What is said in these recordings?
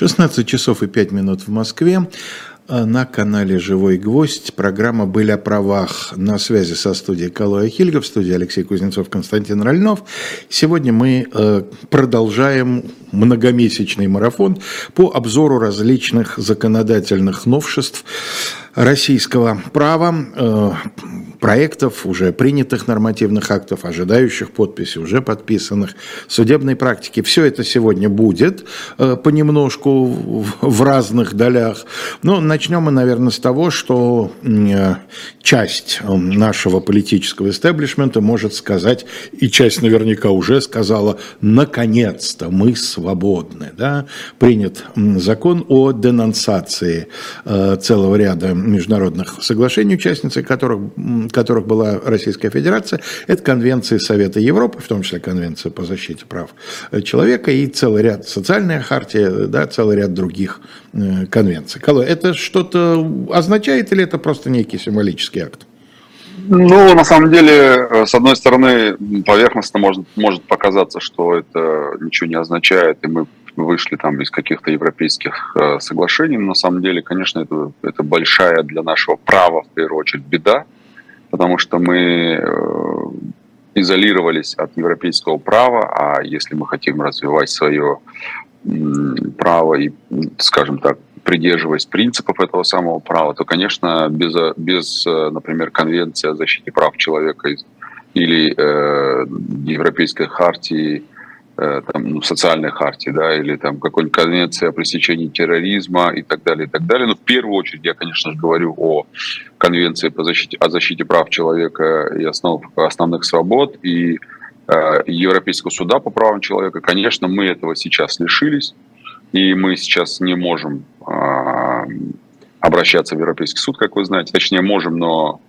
16 часов и 5 минут в Москве. А на канале «Живой гвоздь» программа «Были о правах» на связи со студией Калоя Хильга, в студии Алексей Кузнецов, Константин Ральнов. Сегодня мы э, продолжаем многомесячный марафон по обзору различных законодательных новшеств российского права, э, проектов, уже принятых нормативных актов, ожидающих подписи, уже подписанных, судебной практики. Все это сегодня будет э, понемножку в разных долях. Но начнем мы, наверное, с того, что э, часть нашего политического истеблишмента может сказать, и часть наверняка уже сказала, наконец-то мы свободны. Да? Принят закон о денонсации целого ряда международных соглашений, участницей которых, которых была Российская Федерация, это конвенции Совета Европы, в том числе Конвенция по защите прав человека и целый ряд, социальная хартия, да, целый ряд других э, конвенций. Это что-то означает или это просто некий символический акт? Ну, на самом деле, э, с одной стороны, поверхностно может, может показаться, что это ничего не означает, и мы вышли там из каких-то европейских э, соглашений. Но на самом деле, конечно, это, это большая для нашего права, в первую очередь, беда, потому что мы э, изолировались от европейского права, а если мы хотим развивать свое право и, скажем так, придерживаясь принципов этого самого права, то, конечно, без, без э, например, Конвенции о защите прав человека или э, Европейской хартии Э, там, ну, социальной хартии, да, или там какой-нибудь конвенции о пресечении терроризма и так далее, и так далее. Но в первую очередь я, конечно же, говорю о конвенции по защите, о защите прав человека и основ, основных свобод и э, Европейского суда по правам человека. Конечно, мы этого сейчас лишились, и мы сейчас не можем э, обращаться в Европейский суд, как вы знаете. Точнее, можем, но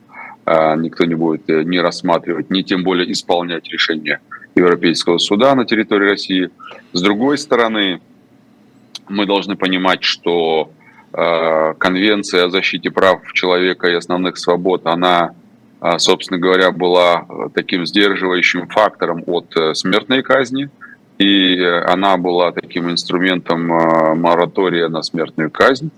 э, никто не будет э, не рассматривать, не тем более исполнять решения Европейского суда на территории России. С другой стороны, мы должны понимать, что э, Конвенция о защите прав человека и основных свобод, она, э, собственно говоря, была таким сдерживающим фактором от э, смертной казни, и она была таким инструментом э, моратория на смертную казнь.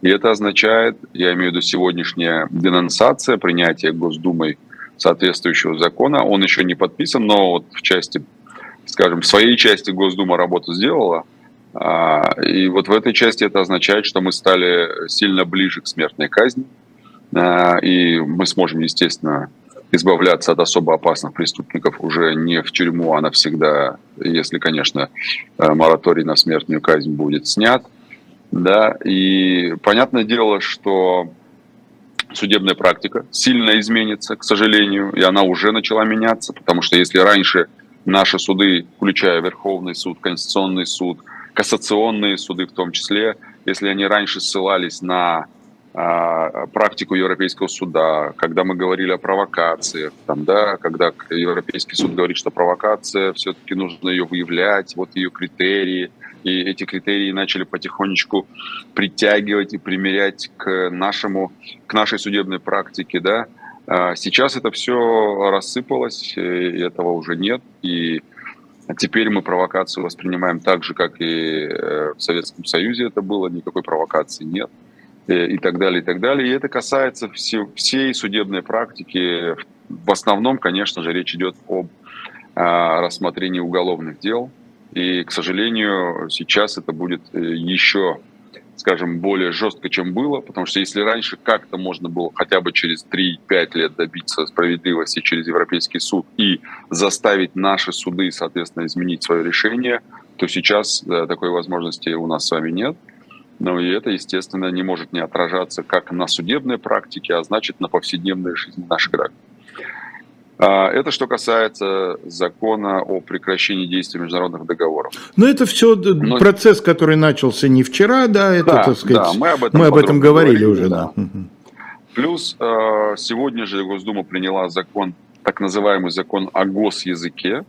И это означает, я имею в виду сегодняшняя денонсация, принятие Госдумой соответствующего закона. Он еще не подписан, но вот в части, скажем, в своей части Госдума работу сделала. А, и вот в этой части это означает, что мы стали сильно ближе к смертной казни. А, и мы сможем, естественно, избавляться от особо опасных преступников уже не в тюрьму, а навсегда, если, конечно, э, мораторий на смертную казнь будет снят. Да, и понятное дело, что судебная практика сильно изменится, к сожалению, и она уже начала меняться, потому что если раньше наши суды, включая Верховный суд, Конституционный суд, кассационные суды в том числе, если они раньше ссылались на а, практику Европейского суда, когда мы говорили о провокациях, там, да, когда Европейский суд говорит, что провокация, все-таки нужно ее выявлять, вот ее критерии, и эти критерии начали потихонечку притягивать и примерять к нашему, к нашей судебной практике, да. А сейчас это все рассыпалось, и этого уже нет, и теперь мы провокацию воспринимаем так же, как и э, в Советском Союзе это было, никакой провокации нет э, и так далее, и так далее. И это касается все, всей судебной практики. В основном, конечно же, речь идет об а, рассмотрении уголовных дел, и, к сожалению, сейчас это будет э, еще, скажем, более жестко, чем было, потому что если раньше как-то можно было хотя бы через 3-5 лет добиться справедливости через Европейский суд и заставить наши суды, соответственно, изменить свое решение, то сейчас да, такой возможности у нас с вами нет. Ну и это, естественно, не может не отражаться как на судебной практике, а значит на повседневной жизни наших граждан. А, это что касается закона о прекращении действия международных договоров. Но это все Но... процесс, который начался не вчера, да, это, да, так сказать, да, мы об этом, мы об этом говорили, говорили уже, да. да. Плюс а, сегодня же Госдума приняла закон, так называемый закон о госязыке.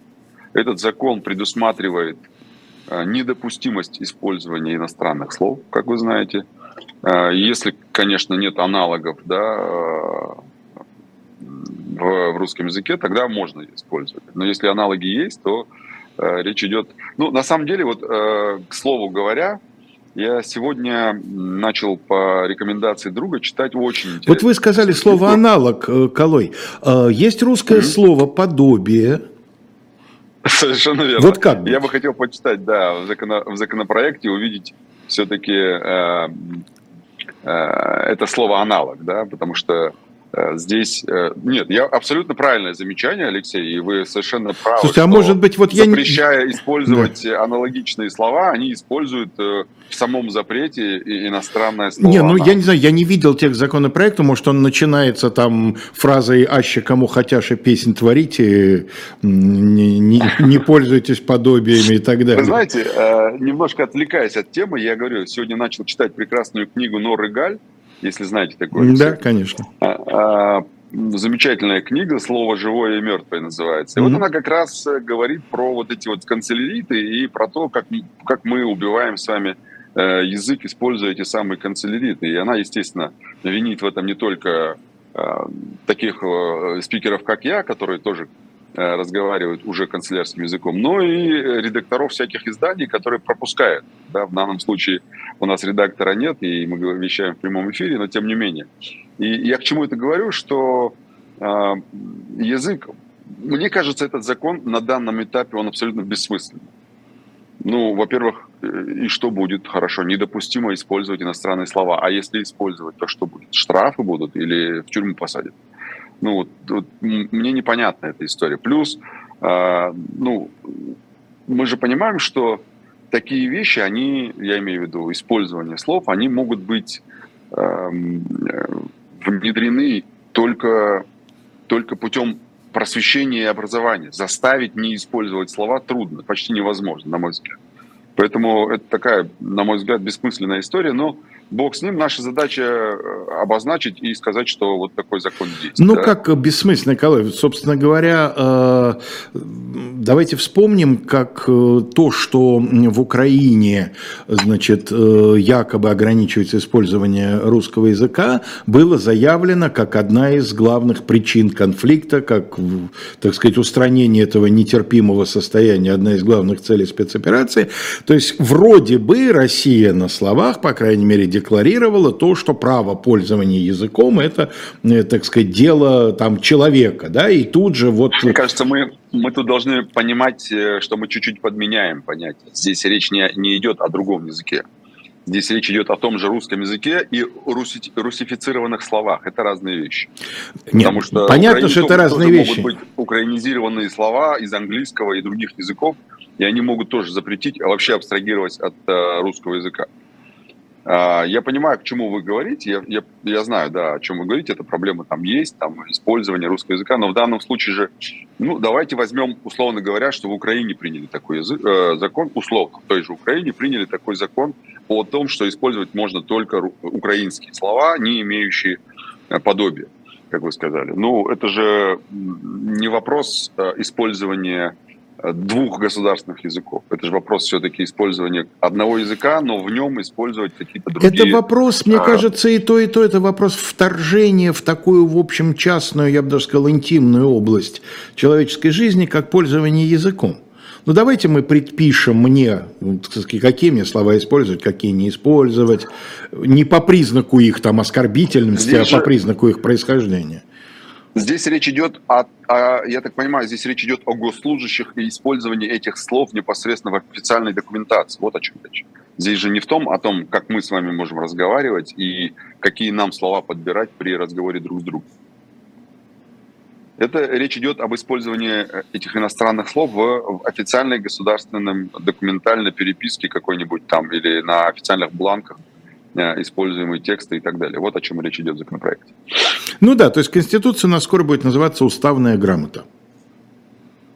Этот закон предусматривает а, недопустимость использования иностранных слов, как вы знаете. Если, конечно, нет аналогов, да, в, в русском языке, тогда можно использовать. Но если аналоги есть, то э, речь идет... Ну, на самом деле, вот, э, к слову говоря, Я сегодня начал по рекомендации друга читать очень интересно. Вот вы сказали слово аналог, э, Колой. Э, есть русское mm-hmm. слово подобие. Совершенно верно. Вот как? Я бы хотел почитать, да, в, закон, в законопроекте увидеть все-таки э, э, это слово аналог, да, потому что здесь э, нет, я абсолютно правильное замечание, Алексей, и вы совершенно правы. Слушайте, а может быть, вот я запрещая не... использовать да. аналогичные слова, они используют э, в самом запрете иностранное слово. Не, ну она. я не знаю, я не видел тех законопроекта, может он начинается там фразой «аще кому хотяше песен творите, не, не, не пользуйтесь подобиями» и так далее. Вы знаете, немножко отвлекаясь от темы, я говорю, сегодня начал читать прекрасную книгу Норы Галь если знаете такое. Да, конечно. А, а, замечательная книга «Слово живое и мертвое» называется. И mm-hmm. вот она как раз э, говорит про вот эти вот канцеляриты и про то, как, как мы убиваем с вами э, язык, используя эти самые канцеляриты. И она, естественно, винит в этом не только э, таких спикеров, как я, которые тоже разговаривают уже канцелярским языком, но и редакторов всяких изданий, которые пропускают. Да, в данном случае у нас редактора нет, и мы вещаем в прямом эфире, но тем не менее. И я к чему это говорю, что э, язык, мне кажется, этот закон на данном этапе, он абсолютно бессмысленный. Ну, во-первых, и что будет? Хорошо, недопустимо использовать иностранные слова. А если использовать, то что будет? Штрафы будут или в тюрьму посадят? Ну, вот, вот мне непонятна эта история. Плюс, э, ну, мы же понимаем, что такие вещи, они, я имею в виду использование слов, они могут быть э, внедрены только, только путем просвещения и образования. Заставить не использовать слова трудно, почти невозможно, на мой взгляд. Поэтому это такая, на мой взгляд, бессмысленная история, но бог с ним. Наша задача э, обозначить и сказать, что вот такой закон есть. Ну, да? как бессмысленно, Николай, собственно говоря, э, давайте вспомним, как э, то, что в Украине, значит, якобы ограничивается использование русского языка, было заявлено как одна из главных причин конфликта, как, так сказать, устранение этого нетерпимого состояния, одна из главных целей спецоперации. То есть, вроде бы Россия на словах, по крайней мере, декларировала то, что право пользования языком – это, э, так сказать, дело там, человека. Да? И тут же вот… Мне кажется, мы, мы тут должны понимать, э, что мы чуть-чуть подменяем понятие. Здесь речь не, не идет о другом языке. Здесь речь идет о том же русском языке и руси, русифицированных словах. Это разные вещи. Нет, Потому что понятно, что это разные вещи. Могут быть украинизированные слова из английского и других языков, и они могут тоже запретить, а вообще абстрагировать от э, русского языка. А, я понимаю, к чему вы говорите, я, я, я знаю, да, о чем вы говорите, эта проблема там есть, там использование русского языка, но в данном случае же, ну, давайте возьмем, условно говоря, что в Украине приняли такой язык, э, закон, условно, в той же Украине приняли такой закон о том, что использовать можно только украинские слова, не имеющие э, подобия, как вы сказали. Ну, это же не вопрос э, использования двух государственных языков. Это же вопрос все-таки использования одного языка, но в нем использовать какие-то другие. Это вопрос, мне а... кажется, и то, и то. Это вопрос вторжения в такую, в общем, частную, я бы даже сказал, интимную область человеческой жизни, как пользование языком. Ну, давайте мы предпишем мне, какие мне слова использовать, какие не использовать, не по признаку их там оскорбительности, Здесь а по признаку их происхождения. Здесь речь идет о, о, я так понимаю, здесь речь идет о госслужащих и использовании этих слов непосредственно в официальной документации. Вот о чем речь. Здесь же не в том, о том, как мы с вами можем разговаривать и какие нам слова подбирать при разговоре друг с другом. Это речь идет об использовании э, этих иностранных слов в официальной государственной документальной переписке какой-нибудь там или на официальных бланках используемые тексты и так далее. Вот о чем речь идет в законопроекте. Ну да, то есть Конституция у нас скоро будет называться «Уставная грамота».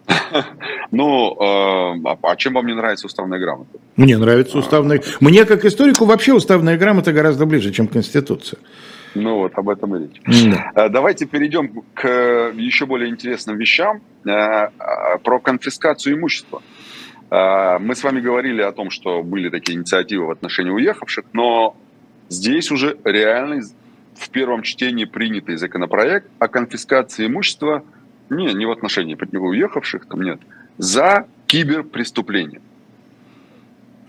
Ну, э, а, а чем вам не нравится уставная грамота? Мне нравится уставная... Мне, как историку, вообще уставная грамота гораздо ближе, чем Конституция. Ну вот, об этом и речь. Э, давайте перейдем к еще более интересным вещам. Про конфискацию имущества. Мы с вами говорили о том, что были такие инициативы в отношении уехавших, но Здесь уже реальный в первом чтении принятый законопроект о конфискации имущества, не, не в отношении уехавших, там нет, за киберпреступление.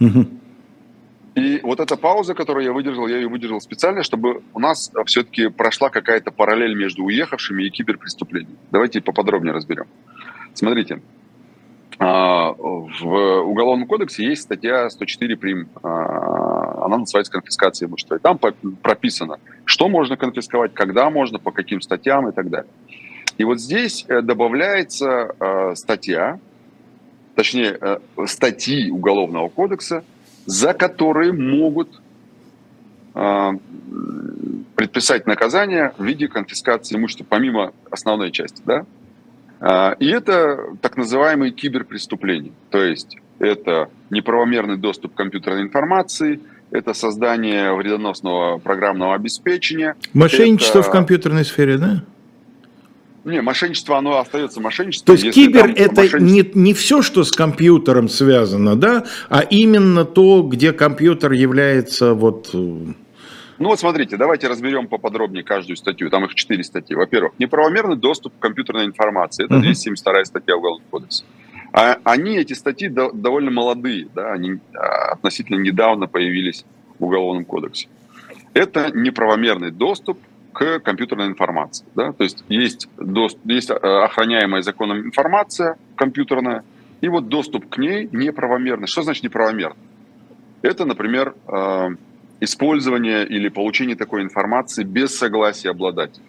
Угу. И вот эта пауза, которую я выдержал, я ее выдержал специально, чтобы у нас все-таки прошла какая-то параллель между уехавшими и киберпреступлениями. Давайте поподробнее разберем. Смотрите, а, в Уголовном кодексе есть статья 104 прим. А, она называется конфискация имущества. И там прописано, что можно конфисковать, когда можно, по каким статьям и так далее. И вот здесь э, добавляется а, статья, точнее, э, статьи Уголовного кодекса, за которые могут предписать наказание в виде конфискации имущества, помимо основной части. Да? А, и это так называемые киберпреступления. То есть это неправомерный доступ к компьютерной информации, это создание вредоносного программного обеспечения. Мошенничество это... в компьютерной сфере, да? Не, мошенничество, оно остается мошенничеством. То есть кибер это мошенничество... не, не все, что с компьютером связано, да, а именно то, где компьютер является вот э, ну вот смотрите, давайте разберем поподробнее каждую статью. Там их четыре статьи. Во-первых, неправомерный доступ к компьютерной информации. Это 272 статья Уголовного кодекса. А они, эти статьи, довольно молодые. Да? Они а, относительно недавно появились в Уголовном кодексе. Это неправомерный доступ к компьютерной информации. Да? То есть есть, доступ, есть а, охраняемая законом информация компьютерная, и вот доступ к ней неправомерный. Что значит неправомерный? Это, например, а, использование или получение такой информации без согласия обладателя.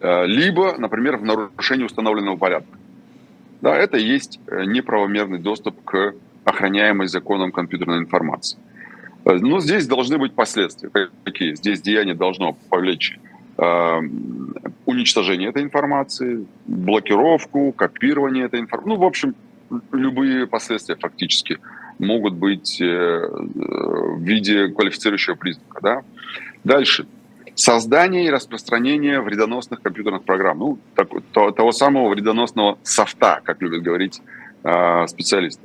Э, либо, например, в нарушении установленного порядка. Да, это и есть э, неправомерный доступ к охраняемой законом компьютерной информации. Э, но здесь должны быть последствия. Какие? Здесь деяние должно повлечь уничтожение этой информации, блокировку, копирование этой информации. Ну, в общем, любые последствия фактически могут быть э, в виде квалифицирующего признака. Да? Дальше. Создание и распространение вредоносных компьютерных программ. Ну, так, то, того самого вредоносного софта, как любят говорить э, специалисты.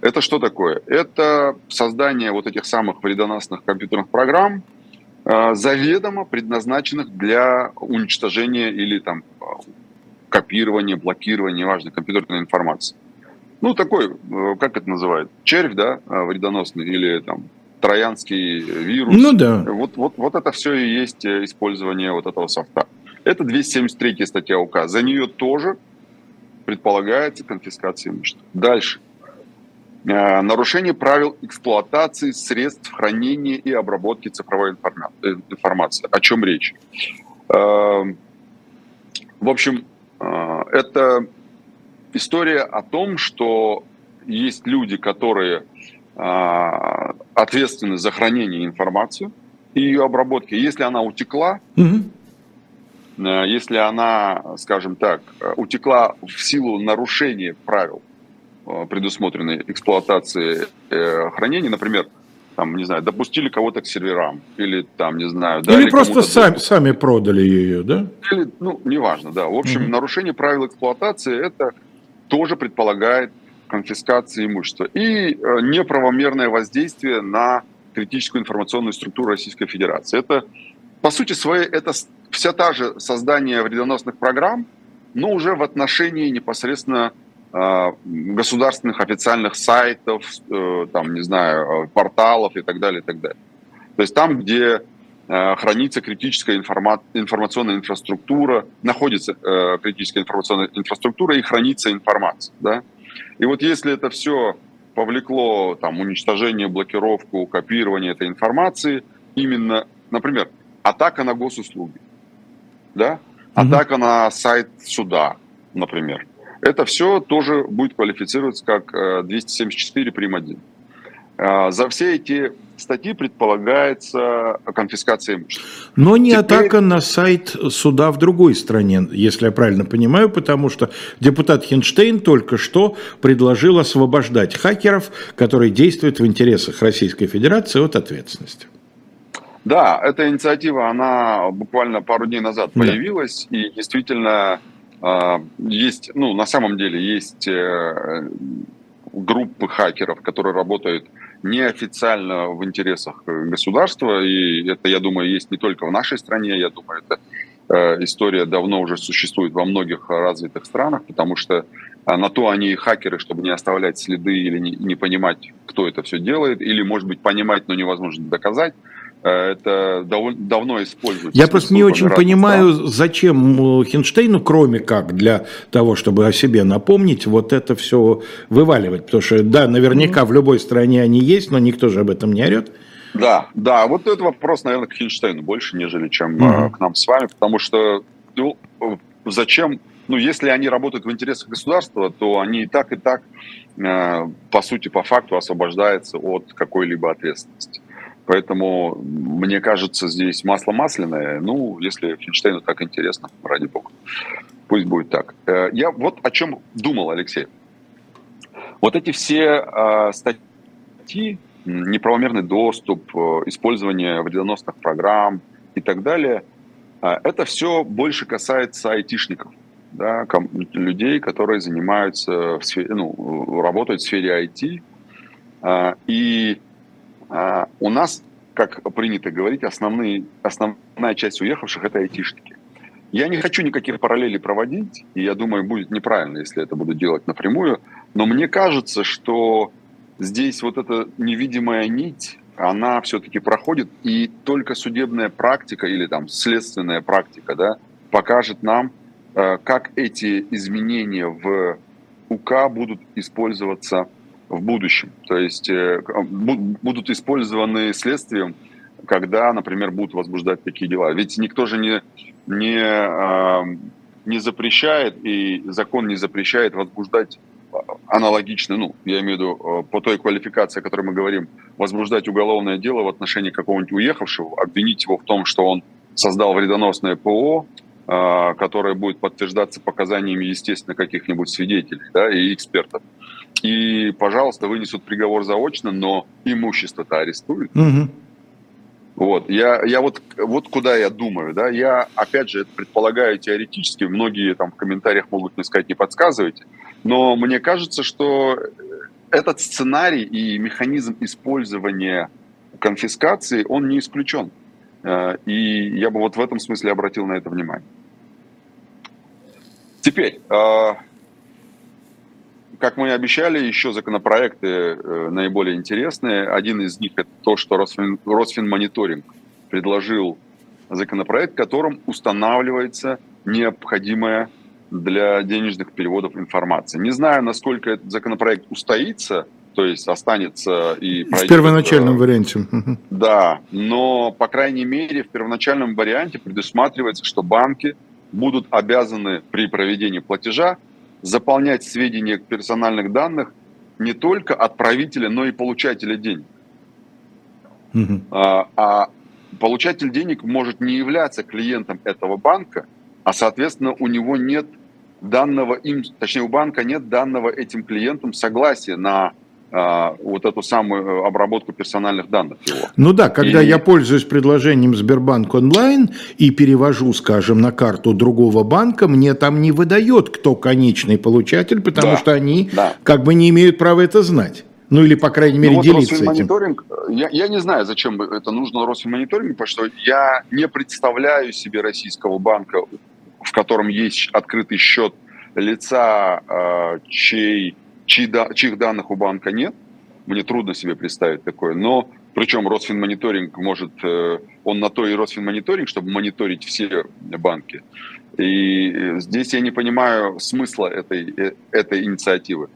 Это что такое? Это создание вот этих самых вредоносных компьютерных программ, э, заведомо предназначенных для уничтожения или там копирования, блокирования, неважно, компьютерной информации ну, такой, э, как это называют, червь, да, э, вредоносный, или там троянский вирус. Ну да. Вот, вот, вот это все и есть э, использование вот этого софта. Это 273 статья УК. За нее тоже предполагается конфискация имущества. Дальше. Нарушение правил эксплуатации средств хранения и обработки цифровой информации. О чем речь? В общем, это история о том, что есть люди, которые э, ответственны за хранение информации и ее обработки. Если она утекла, угу. э, если она, скажем так, утекла в силу нарушения правил, э, предусмотренной эксплуатации э, хранения, например, там, не знаю, допустили кого-то к серверам, или там, не знаю... Или просто сами, сами продали ее, да? Или, ну, неважно, да. В общем, угу. нарушение правил эксплуатации – это тоже предполагает конфискацию имущества. И э, неправомерное воздействие на критическую информационную структуру Российской Федерации. Это, по сути своей, это вся та же создание вредоносных программ, но уже в отношении непосредственно э, государственных официальных сайтов, э, там, не знаю, порталов и так далее, и так далее. То есть там, где Э, хранится критическая информа- информационная инфраструктура, находится э, критическая информационная инфраструктура и хранится информация. Да? И вот если это все повлекло там, уничтожение, блокировку, копирование этой информации, именно, например, атака на госуслуги, да? атака mm-hmm. на сайт суда, например, это все тоже будет квалифицироваться как 274 э, прим. 1. Э, за все эти статьи предполагается конфискация имущества. Но не Теперь... атака на сайт суда в другой стране, если я правильно понимаю, потому что депутат Хинштейн только что предложил освобождать хакеров, которые действуют в интересах Российской Федерации от ответственности. Да, эта инициатива, она буквально пару дней назад появилась, да. и действительно э, есть, ну, на самом деле есть э, группы хакеров, которые работают неофициально в интересах государства, и это, я думаю, есть не только в нашей стране, я думаю, это э, история давно уже существует во многих развитых странах, потому что а на то они и хакеры, чтобы не оставлять следы или не, не понимать, кто это все делает, или, может быть, понимать, но невозможно доказать. Э, это дав давно используется. Я просто не очень понимаю, стран. зачем Хинштейну, кроме как для того, чтобы о себе напомнить, вот это все вываливать. Потому что, да, наверняка mm-hmm. в любой стране они есть, но никто же об этом не орет. Да, да, вот этот вопрос, наверное, к Хинштейну больше, нежели чем mm-hmm. к нам с вами, потому что ну, зачем, ну, если они работают в интересах государства, то они и так, и так, э, по сути, по факту освобождаются от какой-либо ответственности. Поэтому, мне кажется, здесь масло масляное. Ну, если Финштейну так интересно, ради бога, пусть будет так. Э, я вот о чем думал, Алексей. Вот эти все э, статьи, неправомерный доступ, э, использование вредоносных программ и так далее, это все больше касается айтишников, да, людей, которые занимаются, в сфере, ну, работают в сфере IT. И а, у нас, как принято говорить, основные, основная часть уехавших – это айтишники. Я не хочу никаких параллелей проводить, и я думаю, будет неправильно, если это буду делать напрямую, но мне кажется, что здесь вот эта невидимая нить, она все-таки проходит, и только судебная практика или там следственная практика да, покажет нам, э, как эти изменения в УК будут использоваться в будущем. То есть э, будут использованы следствием, когда, например, будут возбуждать такие дела. Ведь никто же не, не, а, не запрещает, и закон не запрещает возбуждать аналогично, ну, я имею в виду э, по той квалификации, о которой мы говорим, возбуждать уголовное дело в отношении какого-нибудь уехавшего, обвинить его в том, что он создал вредоносное ПО, а, которое будет подтверждаться показаниями, естественно, каких-нибудь свидетелей да, и экспертов и, пожалуйста, вынесут приговор заочно, но имущество-то арестуют. Угу. Вот, я, я вот, вот куда я думаю, да, я, опять же, это предполагаю теоретически, многие там в комментариях могут мне сказать, не подсказывайте, но мне кажется, что этот сценарий и механизм использования конфискации, он не исключен. Э, и я бы вот в этом смысле обратил на это внимание. Теперь, э, как мы и обещали, еще законопроекты э, наиболее интересные. Один из них это то, что Росфин, Росфинмониторинг предложил законопроект, которым устанавливается необходимая для денежных переводов информация. Не знаю, насколько этот законопроект устоится, то есть останется и пройдет. В первоначальном варианте. Да, но, по крайней мере, в первоначальном варианте предусматривается, что банки будут обязаны при проведении платежа заполнять сведения персональных данных не только отправителя, но и получателя денег. Угу. А, а получатель денег может не являться клиентом этого банка, а, соответственно, у него нет данного им, точнее, у банка нет данного этим клиентам согласия на а, вот эту самую э, обработку персональных данных его. Ну да, когда и... я пользуюсь предложением Сбербанк онлайн и перевожу, скажем, на карту другого банка, мне там не выдает, кто конечный получатель, потому да, что они да. как бы не имеют права это знать. Ну или, по крайней мере, ну, вот делиться этим. Я, я не знаю, зачем это нужно Росфинмониторинг, потому что я не представляю себе российского банка, в котором есть открытый счет лица, э, чей чьи, чьих данных у банка нет. Мне трудно себе представить такое. Но причем Росфинмониторинг может, э, он на то и Росфинмониторинг, чтобы мониторить все банки. И здесь я не понимаю смысла этой, э, этой инициативы.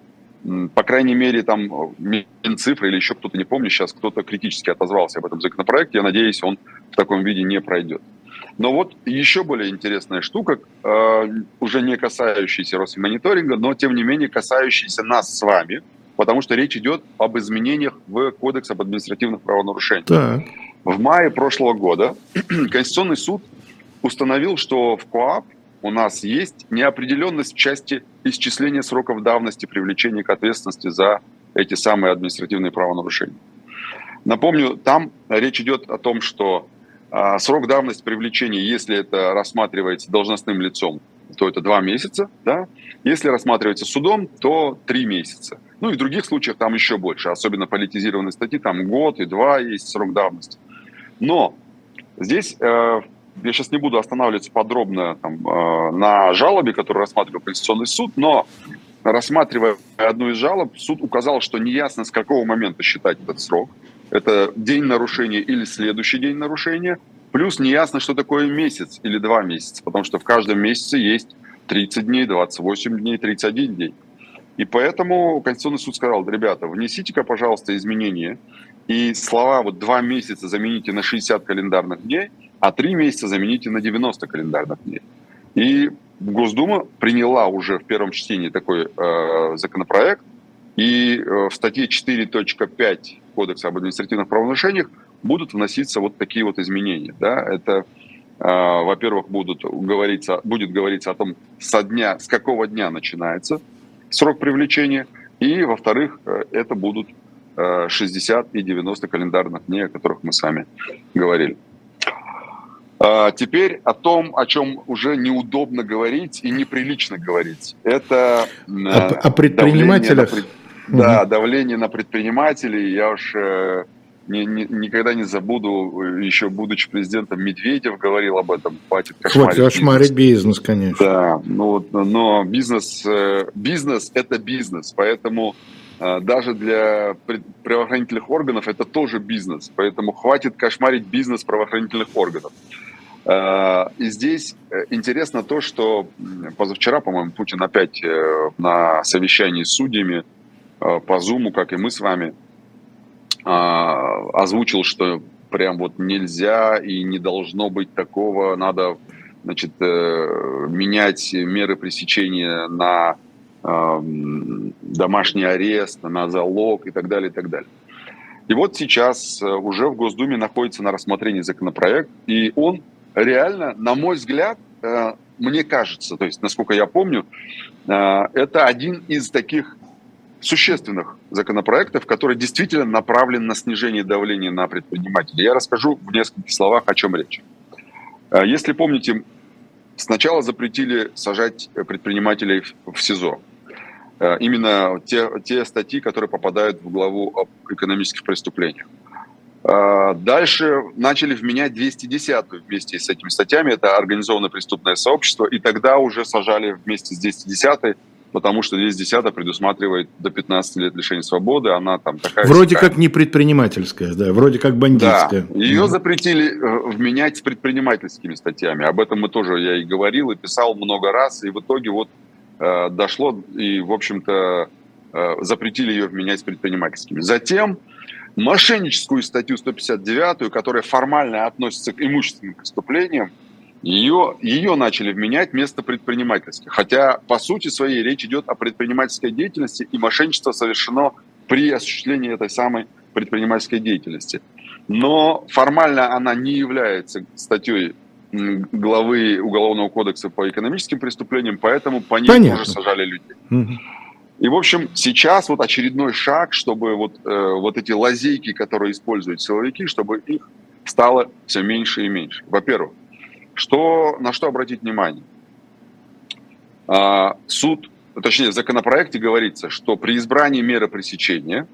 По крайней мере, там Минцифры или еще кто-то, не помню, сейчас кто-то критически отозвался об этом законопроекте. Я надеюсь, он в таком виде не пройдет. Но вот еще более интересная штука, э, уже не касающаяся Росмониторинга, но тем не менее касающаяся нас с вами, потому что речь идет об изменениях в Кодекс об административных правонарушениях. Так. В мае прошлого года Конституционный суд установил, что в КОАП у нас есть неопределенность в части исчисления сроков давности привлечения к ответственности за эти самые административные правонарушения. Напомню, там речь идет о том, что срок давности привлечения, если это рассматривается должностным лицом, то это два месяца, да? Если рассматривается судом, то три месяца. Ну и в других случаях там еще больше, особенно политизированные статьи, там год и два есть срок давности. Но здесь э, я сейчас не буду останавливаться подробно там, э, на жалобе, которую рассматривал Конституционный суд, но рассматривая одну из жалоб, суд указал, что неясно, с какого момента считать этот срок. Это день нарушения или следующий день нарушения. Плюс неясно, что такое месяц или два месяца, потому что в каждом месяце есть 30 дней, 28 дней, 31 день. И поэтому Конституционный суд сказал, ребята, внесите-ка, пожалуйста, изменения, и слова вот два месяца замените на 60 календарных дней, а три месяца замените на 90 календарных дней. И Госдума приняла уже в первом чтении такой э, законопроект, и э, в статье 4.5 Кодекса об административных правонарушениях будут вноситься вот такие вот изменения. Да? Это, э, во-первых, будут говориться, будет говориться о том, со дня, с какого дня начинается срок привлечения, и, во-вторых, э, это будут э, 60 и 90 календарных дней, о которых мы с вами говорили. А теперь о том, о чем уже неудобно говорить и неприлично говорить. Это о, о предпринимателях. Давление да, угу. давление на предпринимателей. Я уж э, не, не, никогда не забуду, еще будучи президентом, Медведев говорил об этом. Хватит кошмарить, Хватит кошмарить бизнес. бизнес, конечно. Да, ну, но бизнес, э, бизнес – это бизнес, поэтому э, даже для правоохранительных органов это тоже бизнес, поэтому хватит кошмарить бизнес правоохранительных органов. Э, и здесь э, интересно то, что позавчера, по-моему, Путин опять на совещании с судьями по Зуму, как и мы с вами, озвучил, что прям вот нельзя и не должно быть такого, надо значит, менять меры пресечения на домашний арест, на залог и так далее, и так далее. И вот сейчас уже в Госдуме находится на рассмотрении законопроект, и он реально, на мой взгляд, э, мне кажется, то есть, насколько я помню, э, это один из таких существенных законопроектов, который действительно направлен на снижение давления на предпринимателей. Я расскажу в нескольких словах, о чем речь. Э, если помните, сначала запретили сажать предпринимателей в СИЗО. Именно те, те статьи, которые попадают в главу об экономических преступлениях. А, дальше начали вменять 210-ю вместе с этими статьями. Это организованное преступное сообщество. И тогда уже сажали вместе с 210-й, потому что 210 предусматривает до 15 лет лишения свободы. Она там такая... Вроде такая. как не предпринимательская, да, вроде как бандитская. Да, ее запретили э, вменять с предпринимательскими статьями. Об этом мы тоже, я и говорил, и писал много раз. И в итоге вот э, дошло, и, в общем-то, э, запретили ее вменять с предпринимательскими. Затем мошенническую статью 159, которая формально относится к имущественным преступлениям, ее, ее начали вменять вместо предпринимательских. Хотя, по сути своей, речь идет о предпринимательской деятельности, и мошенничество совершено при осуществлении этой самой предпринимательской деятельности. Но формально она не является статьей главы Уголовного кодекса по экономическим преступлениям, поэтому по ней Понятно. тоже сажали людей. Угу. И, в общем, сейчас вот очередной шаг, чтобы вот, э, вот эти лазейки, которые используют силовики, чтобы их стало все меньше и меньше. Во-первых, что, на что обратить внимание? А, суд, точнее, в законопроекте говорится, что при избрании меры пресечения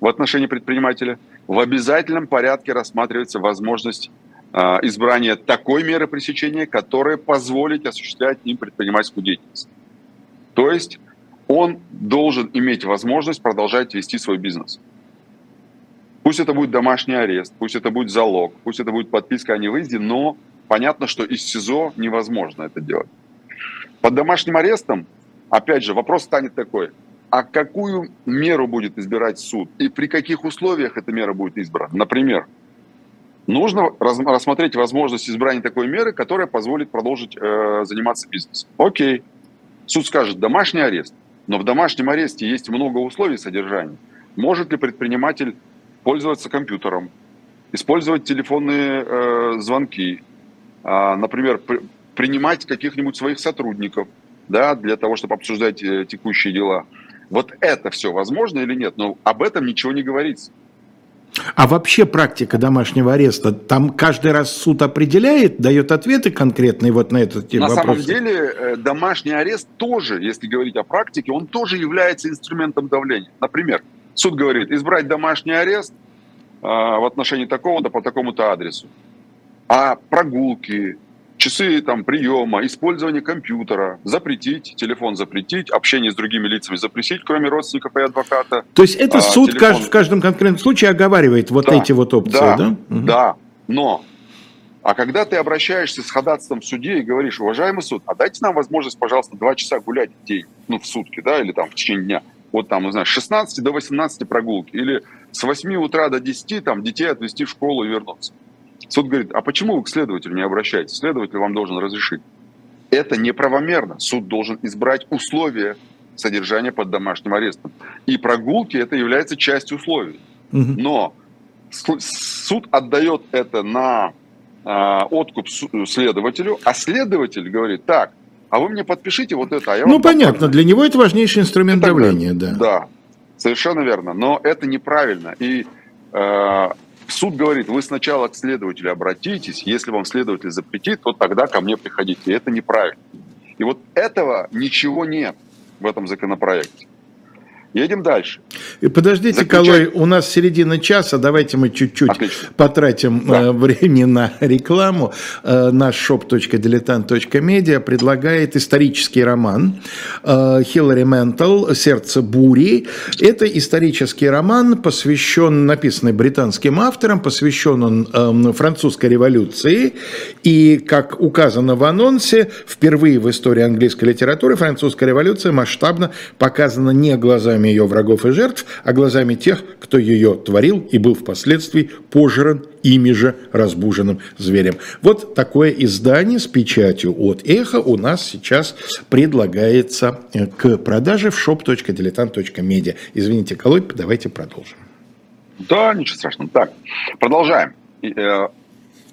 в отношении предпринимателя в обязательном порядке рассматривается возможность а, избрания такой меры пресечения, которая позволит осуществлять им предпринимательскую деятельность. То есть он должен иметь возможность продолжать вести свой бизнес. Пусть это будет домашний арест, пусть это будет залог, пусть это будет подписка о невыезде, но понятно, что из СИЗО невозможно это делать. Под домашним арестом, опять же, вопрос станет такой, а какую меру будет избирать суд и при каких условиях эта мера будет избрана? Например, нужно рассмотреть возможность избрания такой меры, которая позволит продолжить э, заниматься бизнесом. Окей, суд скажет домашний арест. Но в домашнем аресте есть много условий содержания. Может ли предприниматель пользоваться компьютером, использовать телефонные э, звонки, например, при, принимать каких-нибудь своих сотрудников да, для того, чтобы обсуждать э, текущие дела. Вот это все возможно или нет? Но об этом ничего не говорится. А вообще практика домашнего ареста, там каждый раз суд определяет, дает ответы конкретные вот на этот на вопрос? На самом деле э, домашний арест тоже, если говорить о практике, он тоже является инструментом давления. Например, суд говорит, избрать домашний арест а, в отношении такого-то по такому-то адресу. А прогулки, часы там приема, использование компьютера, запретить, телефон запретить, общение с другими лицами запретить, кроме родственников и адвоката. То есть это а, суд телефон... в каждом конкретном случае оговаривает вот да, эти вот опции, да? Да, да. но а когда ты обращаешься с ходатайством в суде и говоришь, уважаемый суд, а дайте нам возможность, пожалуйста, два часа гулять в день, ну, в сутки, да, или там в течение дня, вот там, не знаю, с 16 до 18 прогулки, или с 8 утра до 10 там детей отвезти в школу и вернуться. Суд говорит, а почему вы к следователю не обращаетесь? Следователь вам должен разрешить. Это неправомерно. Суд должен избрать условия содержания под домашним арестом. И прогулки это является частью условий. Но суд отдает это на а, откуп следователю, а следователь говорит, так, а вы мне подпишите вот это, а я Ну, понятно, для него это важнейший инструмент давления, да. Да, совершенно верно, но это неправильно. И э, суд говорит, вы сначала к следователю обратитесь, если вам следователь запретит, то тогда ко мне приходите. И это неправильно. И вот этого ничего нет в этом законопроекте. Едем дальше. И подождите, Заключать... Калой, у нас середина часа, давайте мы чуть-чуть Отлично. потратим да. Э, времени на рекламу. Э, наш shop.diletant.media предлагает исторический роман э, Хиллари Ментал «Сердце бури». Это исторический роман, посвящен, написанный британским автором, посвящен он эм, французской революции. И, как указано в анонсе, впервые в истории английской литературы французская революция масштабно показана не глазами глазами ее врагов и жертв, а глазами тех, кто ее творил и был впоследствии пожран ими же разбуженным зверем. Вот такое издание с печатью от «Эхо» у нас сейчас предлагается э, к продаже в shop.diletant.media. Извините, Колодь, давайте продолжим. Да, ничего страшного. Так, продолжаем. Э,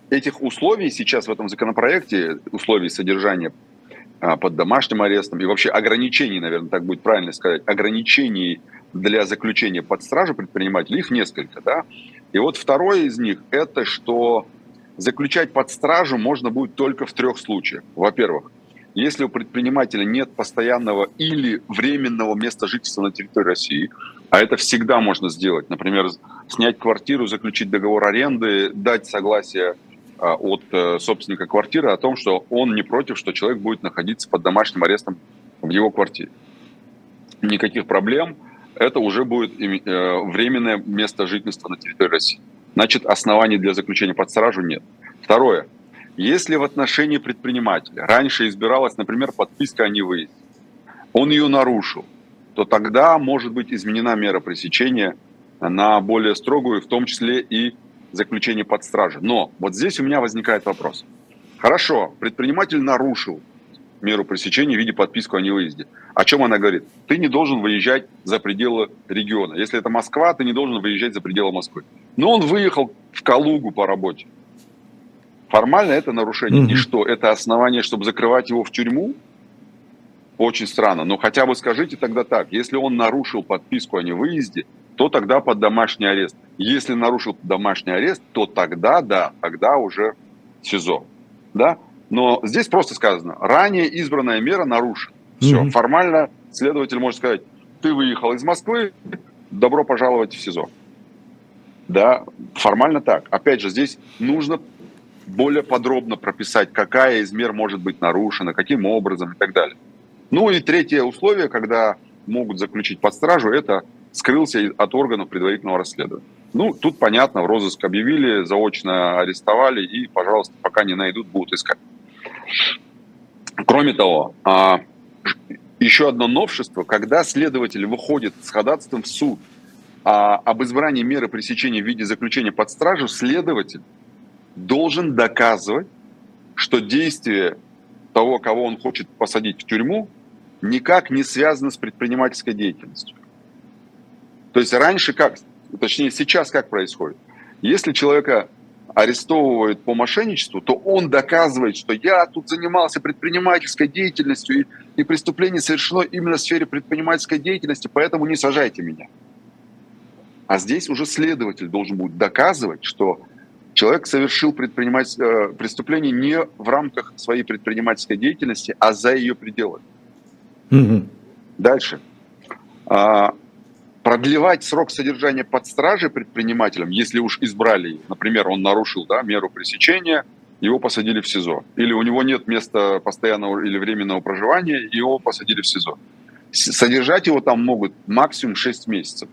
этих условий сейчас в этом законопроекте, условий содержания под домашним арестом и вообще ограничений, наверное, так будет правильно сказать, ограничений для заключения под стражу предпринимателей, их несколько, да. И вот второе из них – это что заключать под стражу можно будет только в трех случаях. Во-первых, если у предпринимателя нет постоянного или временного места жительства на территории России, а это всегда можно сделать, например, снять квартиру, заключить договор аренды, дать согласие а, от э, собственника квартиры о том, что он не против, что человек будет находиться под домашним арестом в его квартире. Никаких проблем. Это уже будет э, временное место жительства на территории России. Значит, оснований для заключения под стражу нет. Второе. Если в отношении предпринимателя раньше избиралась, например, подписка о невыезде, он ее нарушил, то тогда может быть изменена мера пресечения на более строгую, в том числе и заключение под стражей. Но вот здесь у меня возникает вопрос. Хорошо, предприниматель нарушил меру пресечения в виде подписку о невыезде. О чем она говорит? Ты не должен выезжать за пределы региона. Если это Москва, ты не должен выезжать за пределы Москвы. Но он выехал в Калугу по работе. Формально это нарушение. Mm-hmm. И что, это основание, чтобы закрывать его в тюрьму? Очень странно. Но хотя бы скажите тогда так. Если он нарушил подписку о невыезде, то тогда под домашний арест. Если нарушил домашний арест, то тогда, да, тогда уже СИЗО. Да? Но здесь просто сказано, ранее избранная мера нарушена. Все, mm-hmm. формально следователь может сказать, ты выехал из Москвы, добро пожаловать в СИЗО. Да, формально так. Опять же, здесь нужно более подробно прописать, какая из мер может быть нарушена, каким образом и так далее. Ну и третье условие, когда могут заключить под стражу, это скрылся от органов предварительного расследования. Ну, тут понятно, в розыск объявили, заочно арестовали и, пожалуйста, пока не найдут, будут искать. Кроме того, а, еще одно новшество, когда следователь выходит с ходатайством в суд а, об избрании меры пресечения в виде заключения под стражу, следователь должен доказывать, что действие того, кого он хочет посадить в тюрьму, никак не связано с предпринимательской деятельностью. То есть раньше как, точнее сейчас как происходит? Если человека арестовывают по мошенничеству, то он доказывает, что я тут занимался предпринимательской деятельностью, и, и преступление совершено именно в сфере предпринимательской деятельности, поэтому не сажайте меня. А здесь уже следователь должен будет доказывать, что человек совершил предпринимать, э, преступление не в рамках своей предпринимательской деятельности, а за ее пределами. Угу. Дальше. А, продлевать срок содержания под стражей предпринимателям, если уж избрали, например, он нарушил да, меру пресечения, его посадили в СИЗО. Или у него нет места постоянного или временного проживания, его посадили в СИЗО. Содержать его там могут максимум 6 месяцев.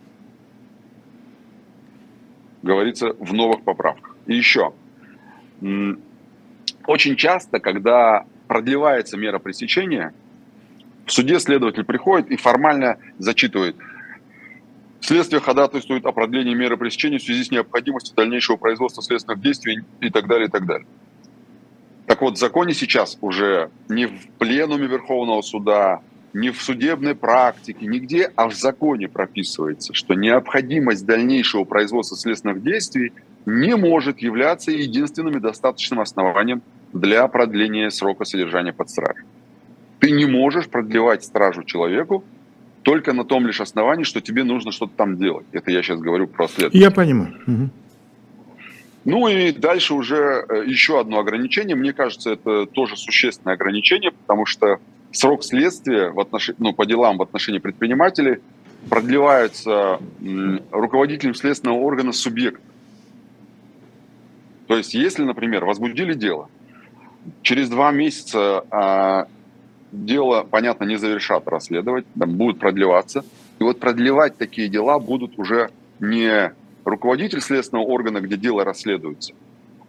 Говорится в новых поправках. И еще. Очень часто, когда продлевается мера пресечения, в суде следователь приходит и формально зачитывает. Следствие ходатайствует о продлении меры пресечения в связи с необходимостью дальнейшего производства следственных действий и так далее, и так далее. Так вот, в законе сейчас уже не в пленуме Верховного суда, не в судебной практике, нигде, а в законе прописывается, что необходимость дальнейшего производства следственных действий не может являться единственным и достаточным основанием для продления срока содержания под стражей. Ты не можешь продлевать стражу человеку только на том лишь основании, что тебе нужно что-то там делать. Это я сейчас говорю про следствие. Я понимаю. Угу. Ну и дальше уже э, еще одно ограничение. Мне кажется, это тоже существенное ограничение, потому что срок следствия в отнош... ну, по делам в отношении предпринимателей продлевается руководителем следственного органа субъекта. То есть, если, например, возбудили дело, через два месяца а, дело, понятно, не завершат расследовать, там будет продлеваться. И вот продлевать такие дела будут уже не руководитель следственного органа, где дело расследуется,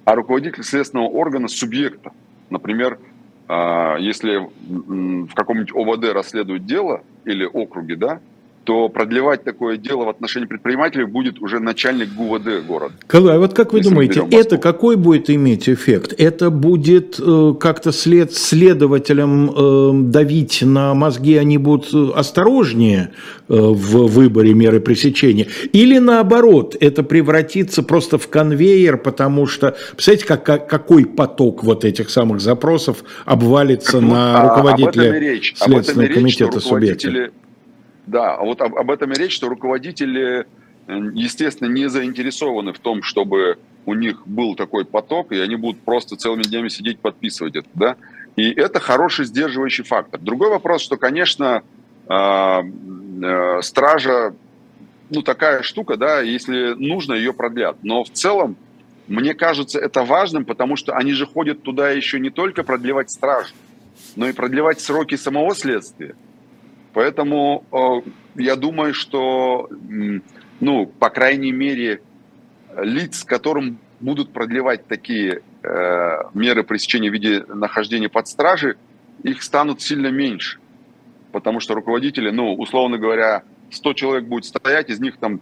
а руководитель следственного органа субъекта. Например, а, если в каком-нибудь ОВД расследуют дело или округе, да, то продлевать такое дело в отношении предпринимателей будет уже начальник ГУВД города. А вот как вы думаете, это какой будет иметь эффект? Это будет э, как-то след, следователям э, давить на мозги, они будут осторожнее э, в выборе меры пресечения? Или наоборот, это превратится просто в конвейер, потому что, представляете, как, как, какой поток вот этих самых запросов обвалится ну, на руководителя а, речь, Следственного комитета субъекта? Да, а вот об, об этом и речь, что руководители, э, естественно, не заинтересованы в том, чтобы у них был такой поток, и они будут просто целыми днями сидеть подписывать это, да. И это хороший сдерживающий фактор. Другой вопрос, что, конечно, э, э, стража, ну, такая штука, да, если нужно, ее продлят. Но в целом, мне кажется, это важным, потому что они же ходят туда еще не только продлевать стражу, но и продлевать сроки самого следствия. Поэтому э, я думаю, что, ну, по крайней мере, лиц, которым будут продлевать такие э, меры пресечения в виде нахождения под стражей, их станут сильно меньше. Потому что руководители, ну, условно говоря, 100 человек будет стоять, из них там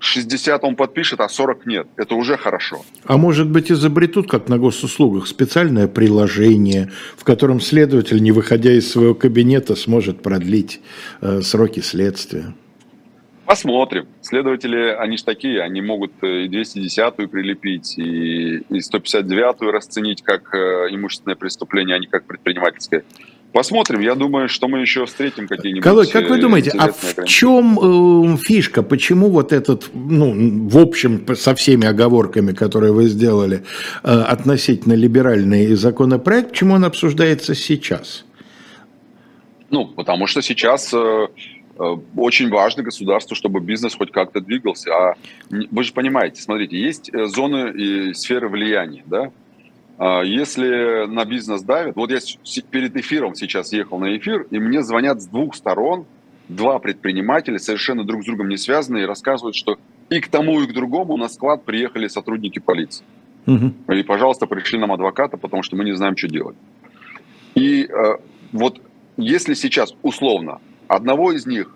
60 он подпишет, а 40 нет. Это уже хорошо. А может быть изобретут, как на госуслугах, специальное приложение, в котором следователь, не выходя из своего кабинета, сможет продлить э, сроки следствия? Посмотрим. Следователи, они же такие, они могут э, и 210-ю прилепить, и, и 159-ю расценить как э, имущественное преступление, а не как предпринимательское. Посмотрим. Я думаю, что мы еще встретим какие-нибудь. Колой, как вы э, думаете, а в чем э, фишка? Почему вот этот, ну, в общем, со всеми оговорками, которые вы сделали, э, относительно либеральный законопроект, почему он обсуждается сейчас? Ну, потому что сейчас э, э, очень важно государству, чтобы бизнес хоть как-то двигался. А вы же понимаете, смотрите, есть э, зоны и сферы влияния, да? А, если на бизнес давят, вот я перед эфиром сейчас ехал на эфир, и мне звонят с двух сторон два предпринимателя, совершенно друг с другом не связанные, и рассказывают, что и к тому, и к другому на склад приехали сотрудники полиции. Угу. И, пожалуйста, пришли нам адвоката, потому что мы не знаем, что делать. И э, вот если сейчас условно одного из них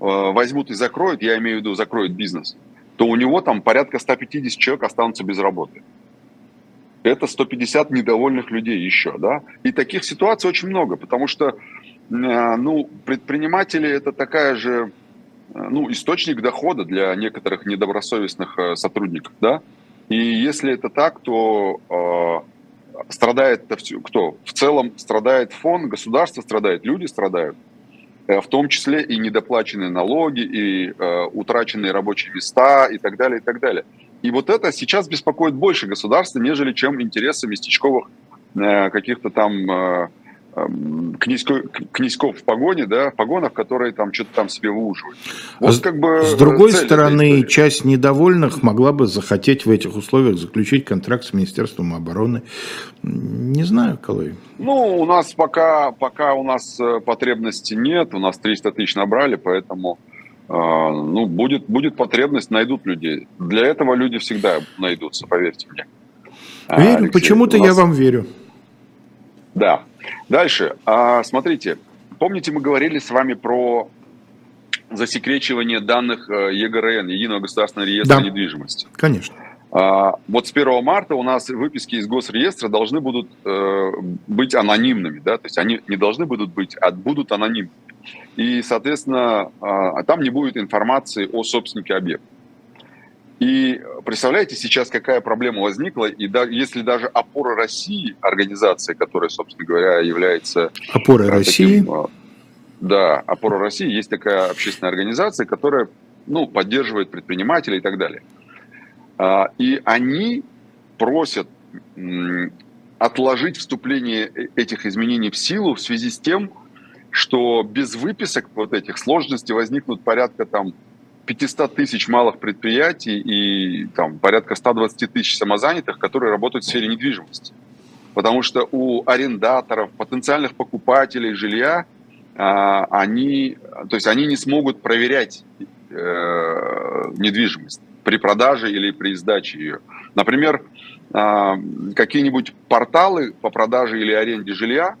э, возьмут и закроют, я имею в виду закроют бизнес, то у него там порядка 150 человек останутся без работы это 150 недовольных людей еще, да. И таких ситуаций очень много, потому что, э, ну, предприниматели это такая же, э, ну, источник дохода для некоторых недобросовестных э, сотрудников, да. И если это так, то э, страдает кто? В целом страдает фон, государство страдает, люди страдают в том числе и недоплаченные налоги, и э, утраченные рабочие места, и так далее, и так далее. И вот это сейчас беспокоит больше государства, нежели чем интересы местечковых э, каких-то там э, князько, князьков в погоне, да, в погонах, которые там что-то там себе выуживают. Вот с, как бы с другой стороны, часть недовольных могла бы захотеть в этих условиях заключить контракт с Министерством обороны. Не знаю, Колой. Ну, у нас пока, пока у нас э, потребности нет, у нас 300 тысяч набрали, поэтому э, ну, будет, будет потребность, найдут людей. Для этого люди всегда найдутся, поверьте мне. Верю, почему-то нас... я вам верю. Да. Дальше. А, смотрите, помните, мы говорили с вами про засекречивание данных э, ЕГРН, Единого государственного реестра да. недвижимости. Конечно. А, вот с 1 марта у нас выписки из госреестра должны будут э, быть анонимными, да, то есть они не должны будут быть, а будут анонимными. И, соответственно, э, там не будет информации о собственнике объекта. И представляете сейчас, какая проблема возникла, и да, если даже опора России, организация, которая, собственно говоря, является... Опорой таким, России? А, да, опора России, есть такая общественная организация, которая ну, поддерживает предпринимателей и так далее. А, и они просят отложить вступление э, этих изменений в силу в связи с тем, что без выписок вот этих сложностей возникнут порядка там 500 тысяч малых предприятий и там, порядка 120 тысяч самозанятых, которые работают в сфере недвижимости. Потому что у арендаторов, потенциальных покупателей жилья, а, они, то есть они не смогут проверять э, недвижимость при продаже или при сдаче ее. Например, а, какие-нибудь порталы по продаже или аренде жилья,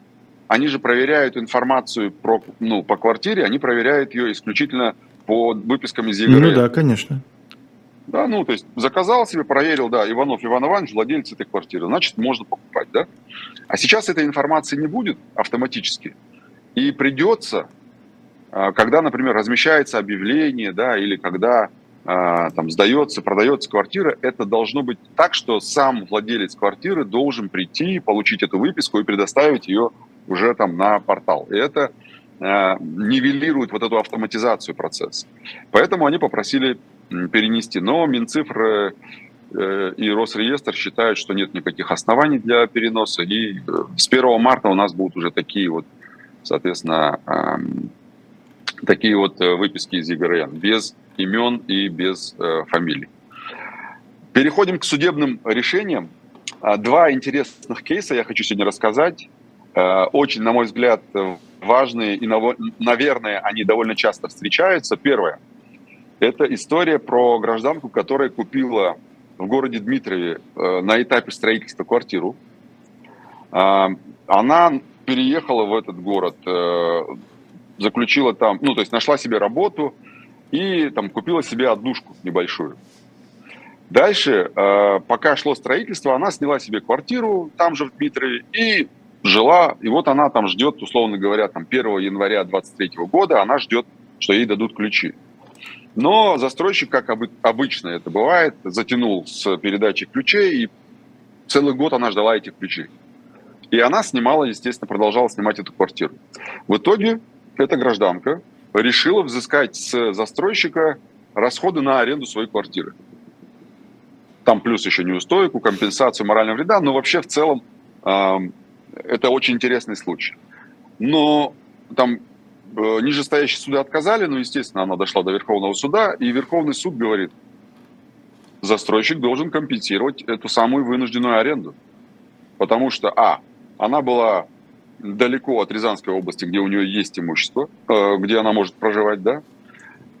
они же проверяют информацию про, ну, по квартире, они проверяют ее исключительно по выпискам из ЕГР. Ну да, конечно. Да, ну, то есть заказал себе, проверил, да, Иванов Иван Иванович, владелец этой квартиры, значит, можно покупать, да. А сейчас этой информации не будет автоматически. И придется, а, когда, например, размещается объявление, да, или когда а, там сдается, продается квартира, это должно быть так, что сам владелец квартиры должен прийти, получить эту выписку и предоставить ее уже там на портал. И это Э, нивелирует вот эту автоматизацию процесса. Поэтому они попросили перенести. Но Минцифры э, и Росреестр считают, что нет никаких оснований для переноса. И э, с 1 марта у нас будут уже такие вот, соответственно, эм, такие вот выписки из ЕГРН, без имен и без фамилий. Переходим к судебным решениям. А, два интересных кейса я хочу сегодня рассказать. Очень, на мой взгляд, важные и, наверное, они довольно часто встречаются. Первое – это история про гражданку, которая купила в городе Дмитрове э, на этапе строительства квартиру. А, она переехала в этот город, э, заключила там, ну, то есть нашла себе работу и там купила себе однушку небольшую. Дальше, э, пока шло строительство, она сняла себе квартиру там же в Дмитрове и жила, и вот она там ждет, условно говоря, там 1 января 23 года, она ждет, что ей дадут ключи. Но застройщик, как обычно это бывает, затянул с передачей ключей, и целый год она ждала этих ключей. И она снимала, естественно, продолжала снимать эту квартиру. В итоге эта гражданка решила взыскать с застройщика расходы на аренду своей квартиры. Там плюс еще неустойку, компенсацию морального вреда, но вообще в целом это очень интересный случай. Но там э, нижестоящие суды отказали, но, естественно, она дошла до Верховного суда, и Верховный суд говорит, застройщик должен компенсировать эту самую вынужденную аренду. Потому что, а, она была далеко от Рязанской области, где у нее есть имущество, э, где она может проживать, да.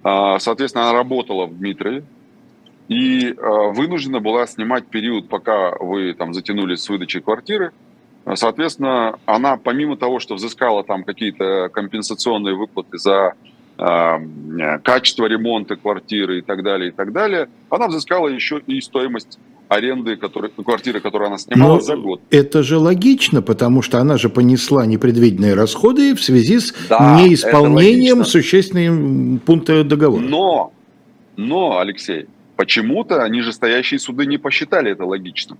А, соответственно, она работала в Дмитрове и э, вынуждена была снимать период, пока вы там затянулись с выдачей квартиры, Соответственно, она помимо того, что взыскала там какие-то компенсационные выплаты за э, качество ремонта квартиры и так далее, и так далее, она взыскала еще и стоимость аренды который, квартиры, которую она снимала Но за год. Это же логично, потому что она же понесла непредвиденные расходы в связи с да, неисполнением существенных пунктов договора. Но, но, Алексей, почему-то нижестоящие суды не посчитали это логичным.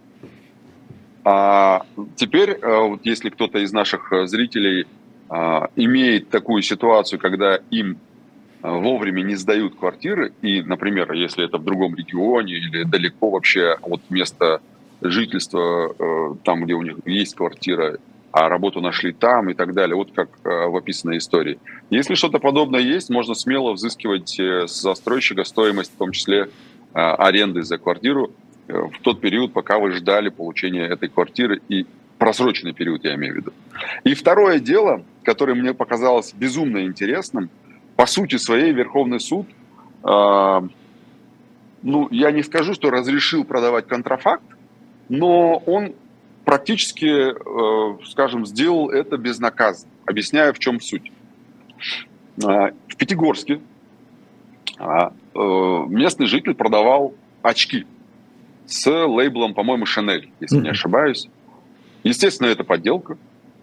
А теперь, э, вот если кто-то из наших э, зрителей а, имеет такую ситуацию, когда им э, вовремя не сдают квартиры, и, например, если это в другом регионе или далеко вообще от места жительства, там, где у них есть квартира, а работу нашли там и так далее. Вот как в описанной истории. Если что-то подобное есть, можно смело взыскивать с застройщика стоимость, в том числе аренды за квартиру в тот период, пока вы ждали получения этой квартиры и просроченный период, я имею в виду. И второе дело, которое мне показалось безумно интересным, по сути своей Верховный суд, э, ну, я не скажу, что разрешил продавать контрафакт, но он практически, э, скажем, сделал это безнаказанно. Объясняю, в чем суть. Э, в Пятигорске э, местный житель продавал очки с лейблом, по-моему, Chanel, если mm-hmm. не ошибаюсь. Естественно, это подделка.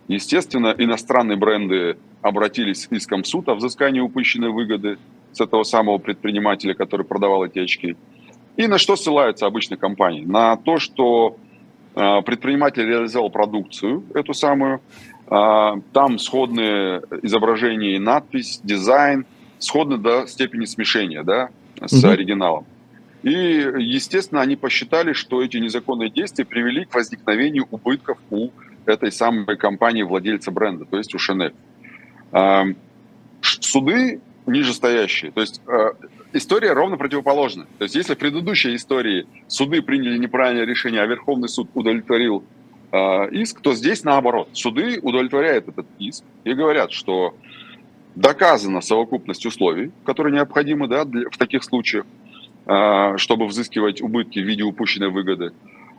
Естественно, иностранные бренды обратились с иском в суд о взыскании упущенной выгоды с этого самого предпринимателя, который продавал эти очки. И на что ссылаются обычные компании? На то, что а, предприниматель реализовал продукцию, эту самую, а, там сходные изображения и надпись, дизайн, сходны до степени смешения да, с оригиналом. И, естественно, они посчитали, что эти незаконные действия привели к возникновению убытков у этой самой компании владельца бренда, то есть у. А, суды нижестоящие, то есть история ровно противоположная. То есть если в предыдущей истории суды приняли неправильное решение, а Верховный суд удовлетворил э, иск, то здесь наоборот. Суды удовлетворяют этот иск и говорят, что доказана совокупность условий, которые необходимы да, для, в таких случаях, чтобы взыскивать убытки в виде упущенной выгоды.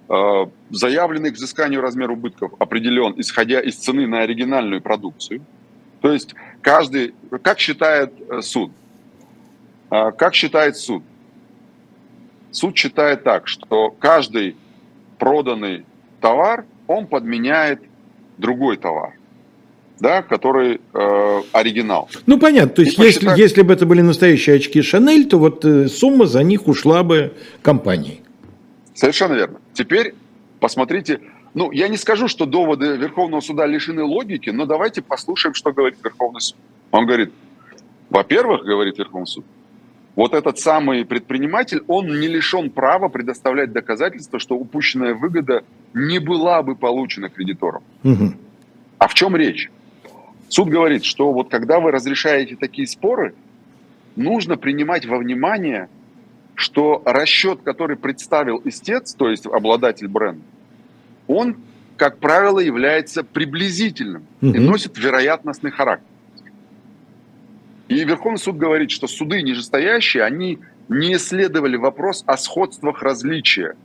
Э, заявленный к взысканию размер убытков определен, исходя из цены на оригинальную продукцию. То есть каждый, как считает э, суд, а, как считает суд? Суд считает так, что каждый проданный товар, он подменяет другой товар, да, который э, оригинал. Ну понятно, то есть если, посчитать... если бы это были настоящие очки Шанель, то вот э, сумма за них ушла бы компании. Совершенно верно. Теперь посмотрите, ну я не скажу, что доводы Верховного суда лишены логики, но давайте послушаем, что говорит Верховный суд. Он говорит, во-первых, говорит Верховный суд, вот этот самый предприниматель, он не лишен права предоставлять доказательства, что упущенная выгода не была бы получена кредитором. Угу. А в чем речь? Суд говорит, что вот когда вы разрешаете такие споры, нужно принимать во внимание, что расчет, который представил истец, то есть обладатель бренда, он, как правило, является приблизительным угу. и носит вероятностный характер. И Верховный суд говорит, что суды нижестоящие, они не исследовали вопрос о сходствах различия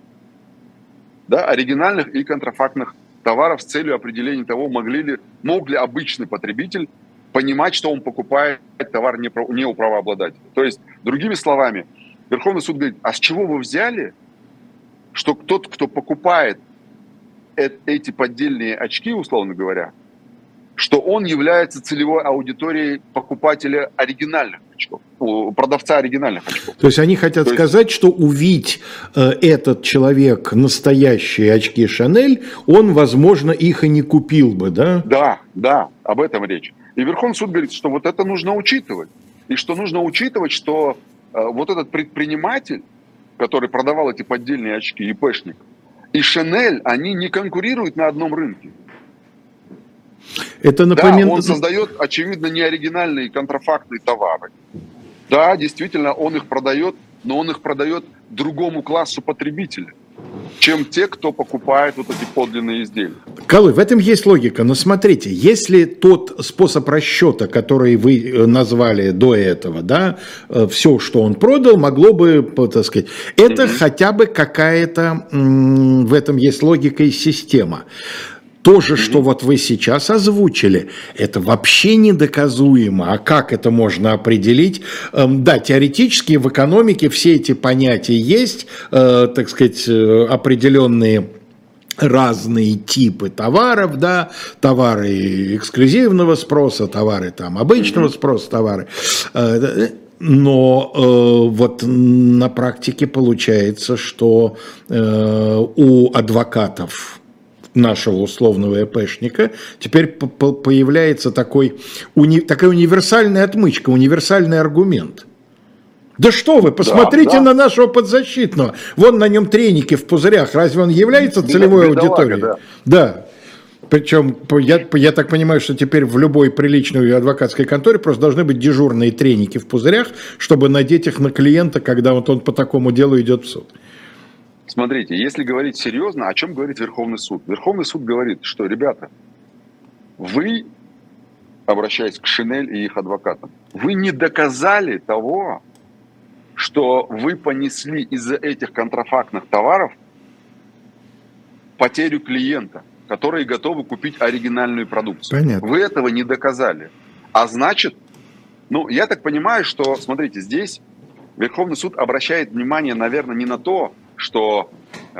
да, оригинальных и контрафактных товаров с целью определения того, могли ли, мог ли обычный потребитель понимать, что он покупает товар не, не у правообладателя. То есть, другими словами, Верховный суд говорит, а с чего вы взяли, что тот, кто покупает эти поддельные очки, условно говоря, что он является целевой аудиторией покупателя оригинальных очков, продавца оригинальных очков. То есть они хотят То сказать, есть... что увидеть э, этот человек настоящие очки Шанель, он, возможно, их и не купил бы, да? Да, да, об этом речь. И Верховный суд говорит, что вот это нужно учитывать. И что нужно учитывать, что э, вот этот предприниматель, который продавал эти поддельные очки, ИПшник, и Шанель, они не конкурируют на одном рынке. Это напомин... Да, он создает, очевидно, неоригинальные контрафактные товары. Да, действительно, он их продает, но он их продает другому классу потребителя чем те, кто покупает вот эти подлинные изделия. Колы, в этом есть логика. Но смотрите, если тот способ расчета, который вы э, назвали до этого, да, э, все, что он продал, могло бы, так сказать, это mm-hmm. хотя бы какая-то, в этом есть логика и система. То же, что вот вы сейчас озвучили, это вообще недоказуемо. А как это можно определить? Эм, да, теоретически в экономике все эти понятия есть, э, так сказать, э, определенные разные типы товаров, да, товары эксклюзивного спроса, товары там обычного спроса, товары. Э, но э, вот на практике получается, что э, у адвокатов нашего условного ЭПшника, теперь появляется такой, уни, такая универсальная отмычка, универсальный аргумент. Да что вы, посмотрите да, да. на нашего подзащитного. Вон на нем треники в пузырях. Разве он является целевой Бедолага, аудиторией? Да. да. Причем, я, я так понимаю, что теперь в любой приличной адвокатской конторе просто должны быть дежурные треники в пузырях, чтобы надеть их на клиента, когда вот он по такому делу идет в суд. Смотрите, если говорить серьезно, о чем говорит Верховный суд? Верховный суд говорит, что, ребята, вы, обращаясь к Шинель и их адвокатам, вы не доказали того, что вы понесли из-за этих контрафактных товаров потерю клиента, которые готовы купить оригинальную продукцию. Понятно. Вы этого не доказали. А значит, ну, я так понимаю, что, смотрите, здесь Верховный суд обращает внимание, наверное, не на то, что э,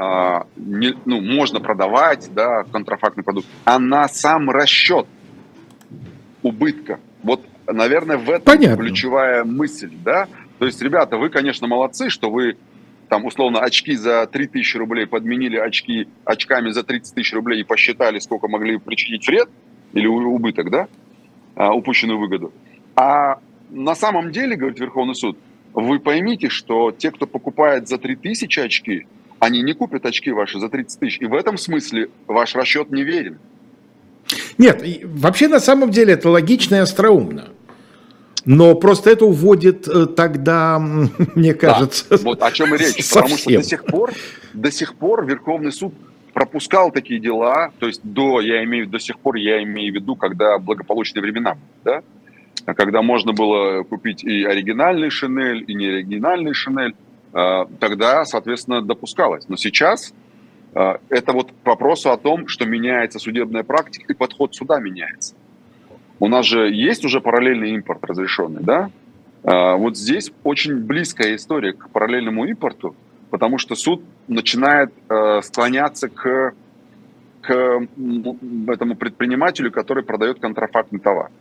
не, ну, можно продавать да, контрафактный продукт, а на сам расчет убытка. Вот, наверное, в этом Понятно. ключевая мысль. Да? То есть, ребята, вы, конечно, молодцы, что вы там, условно, очки за 3000 рублей подменили очки очками за 30 тысяч рублей и посчитали, сколько могли причинить вред или убыток, да, а, упущенную выгоду. А на самом деле, говорит Верховный суд, вы поймите, что те, кто покупает за 3000 очки, они не купят очки ваши за 30 тысяч. И в этом смысле ваш расчет не верен. Нет, вообще на самом деле это логично и остроумно. Но просто это уводит э, тогда, мне кажется, да, вот о чем и речь. Совсем. Потому что до сих пор, до сих пор Верховный суд пропускал такие дела, то есть до, я имею до сих пор, я имею в виду, когда благополучные времена, да, когда можно было купить и оригинальный Шинель, и неоригинальный Шинель, э, тогда, соответственно, допускалось. Но сейчас э, это вот к вопросу о том, что меняется судебная практика и подход суда меняется. У нас же есть уже параллельный импорт разрешенный, да? Вот здесь очень близкая история к параллельному импорту, потому что суд начинает склоняться к, к этому предпринимателю, который продает контрафактный товар.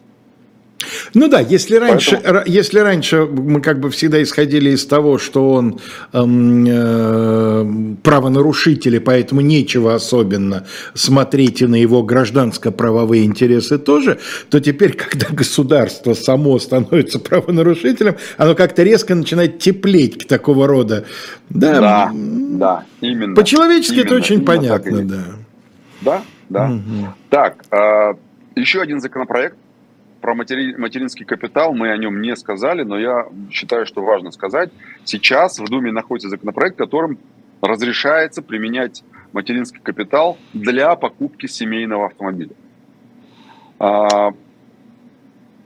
Ну да, если раньше, Поэтому... если раньше мы как бы всегда исходили из того, что он эм, э, правонарушитель, и поэтому нечего особенно смотреть и на его гражданско-правовые интересы тоже, то теперь, когда государство само становится правонарушителем, оно как-то резко начинает теплеть к такого рода. Да, да, да именно. По-человечески это очень понятно, да. Да, да. Угу. Так, э, еще один законопроект про матери, материнский капитал мы о нем не сказали, но я считаю, что важно сказать. Сейчас в Думе находится законопроект, которым разрешается применять материнский капитал для покупки семейного автомобиля. А,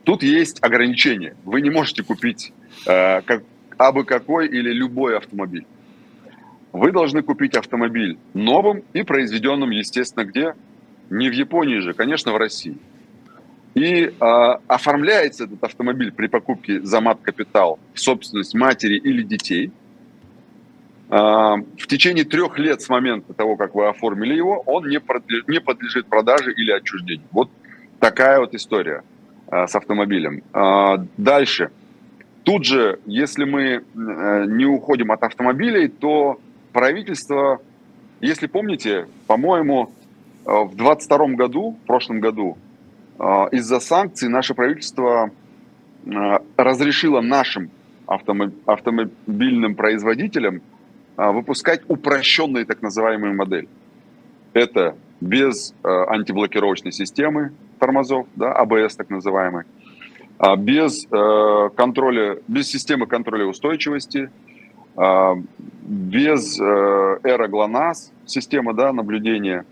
тут есть ограничения. Вы не можете купить а, как, абы какой или любой автомобиль. Вы должны купить автомобиль новым и произведенным, естественно, где? Не в Японии же, конечно, в России. И э, оформляется этот автомобиль при покупке за мат-капитал в собственность матери или детей. Э, в течение трех лет с момента того, как вы оформили его, он не, подлежит, не подлежит продаже или отчуждению. Вот такая вот история э, с автомобилем. Э, дальше. Тут же, если мы э, не уходим от автомобилей, то правительство, если помните, по-моему, э, в 22 году, в прошлом году, из-за санкций наше правительство а, разрешило нашим автомобильным производителям а, выпускать упрощенные так называемые модели. Это без антиблокировочной системы тормозов, да, АБС так называемый, без контроля, без системы контроля устойчивости, без эра ГЛОНАСС, системы да, наблюдения – а,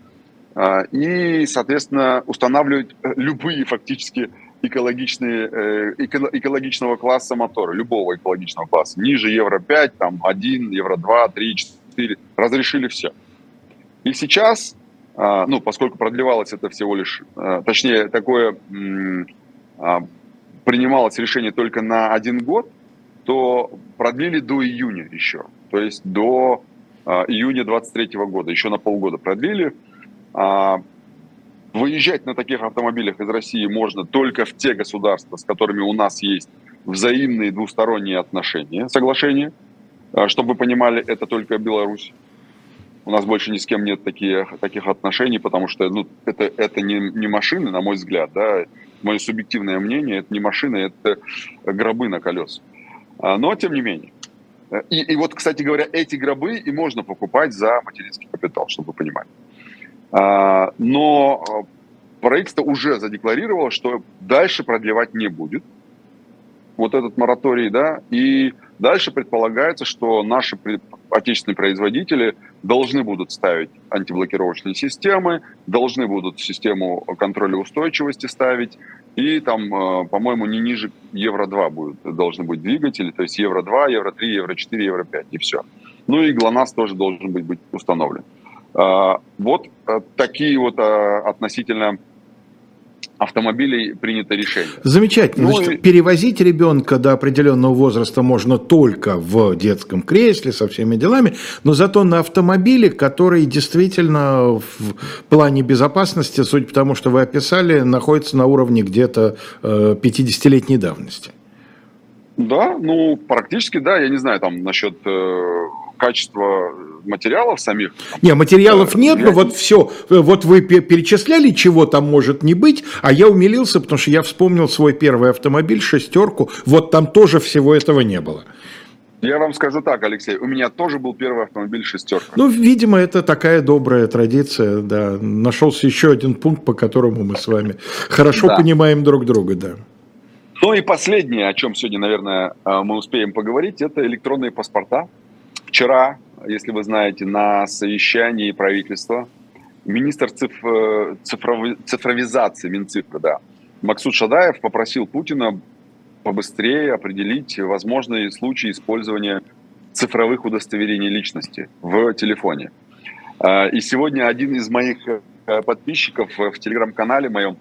и, соответственно, устанавливать э, любые фактически экологичные, э, экологичного класса моторы, любого экологичного класса. Ниже Евро-5, там 1, Евро-2, 3, 4, разрешили все. И сейчас, а, ну, поскольку продлевалось это всего лишь, э, точнее, такое а, принималось решение только на один год, то продлили до июня еще. То есть до июня 23 года, еще на полгода продлили. А, выезжать на таких автомобилях из России можно только в те государства, с которыми у нас есть взаимные двусторонние отношения, соглашения. А, чтобы вы понимали, это только Беларусь. У нас больше ни с кем нет таких, таких отношений, потому что ну, это, это не, не машины, на мой взгляд, да, мое субъективное мнение, это не машины, это гробы на колесах. Но тем не менее. И, и вот, кстати говоря, эти гробы и можно покупать за материнский капитал, чтобы вы понимали. А, но правительство уже задекларировало, что дальше продлевать не будет вот этот мораторий, да, и дальше предполагается, что наши отечественные производители должны будут ставить антиблокировочные системы, должны будут систему контроля устойчивости ставить, и там, э, по-моему, не ниже Евро-2 будет, должны быть двигатели, то есть Евро-2, Евро-3, Евро-4, Евро-5, и все. Ну и ГЛОНАСС тоже должен быть, быть установлен. А, вот э, такие вот э, относительно автомобилей принято решение. Замечательно. Ну, Значит, и... перевозить ребенка до определенного возраста можно только в детском кресле со всеми делами, но зато на автомобиле, который действительно в плане безопасности, судя по тому, что вы описали, находится на уровне где-то 50-летней э, давности. Да, ну практически да, я не знаю там насчет э, качества материалов самих. Не, материалов нет, но вот все, вот вы перечисляли, чего там может не быть, а я умилился, потому что я вспомнил свой первый автомобиль, шестерку, вот там тоже всего этого не было. Я вам скажу так, Алексей, у меня тоже был первый автомобиль шестерка. Ну, видимо, это такая добрая традиция, да. Нашелся еще один пункт, по которому мы с вами хорошо понимаем друг друга, да. Ну и последнее, о чем сегодня, наверное, э, мы успеем поговорить, это электронные паспорта. Вчера, если вы знаете, на совещании правительства министр цифр, цифрови, цифровизации Минцифры, да, Максут Шадаев попросил Путина побыстрее определить возможные случаи использования цифровых удостоверений личности в телефоне. А, и сегодня один из моих э, подписчиков в телеграм-канале моем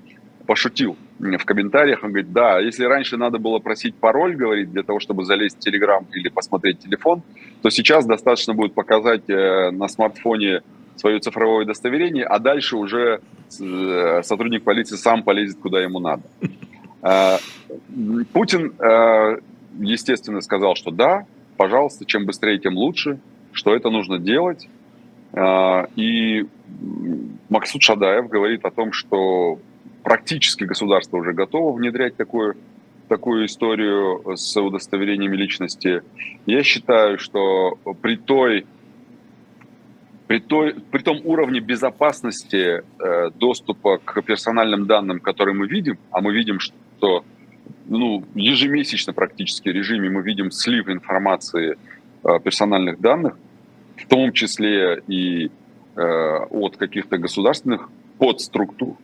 пошутил в комментариях, он говорит, да, если раньше надо было просить пароль, говорит, для того, чтобы залезть в Телеграм или посмотреть телефон, то сейчас достаточно будет показать э, на смартфоне свое цифровое удостоверение, а дальше уже э, сотрудник полиции сам полезет, куда ему надо. Э, Путин, естественно, сказал, что да, пожалуйста, чем быстрее, тем лучше, что это нужно делать. И Максут Шадаев говорит о том, что практически государство уже готово внедрять такую, такую историю с удостоверениями личности. Я считаю, что при той при, той, при том уровне безопасности э, доступа к персональным данным, который мы видим, а мы видим, что ну, ежемесячно практически в режиме мы видим слив информации э, персональных данных, в том числе и э, от каких-то государственных подструктур.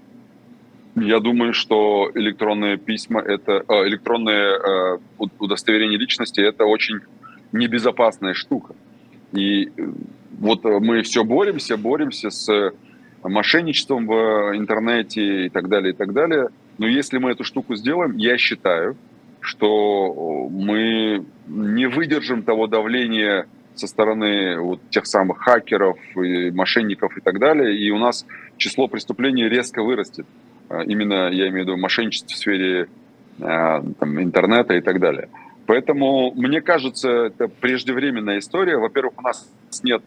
Я думаю, что электронные письма, это э, электронные э, удостоверения личности, это очень небезопасная штука. И э, вот мы все боремся, боремся с мошенничеством в интернете и так далее, и так далее. Но если мы эту штуку сделаем, я считаю, что мы не выдержим того давления со стороны вот тех самых хакеров, и мошенников и так далее, и у нас число преступлений резко вырастет. А, именно, я имею в виду, мошенничество в сфере а, там, интернета и так далее. Поэтому, мне кажется, это преждевременная история. Во-первых, у нас нет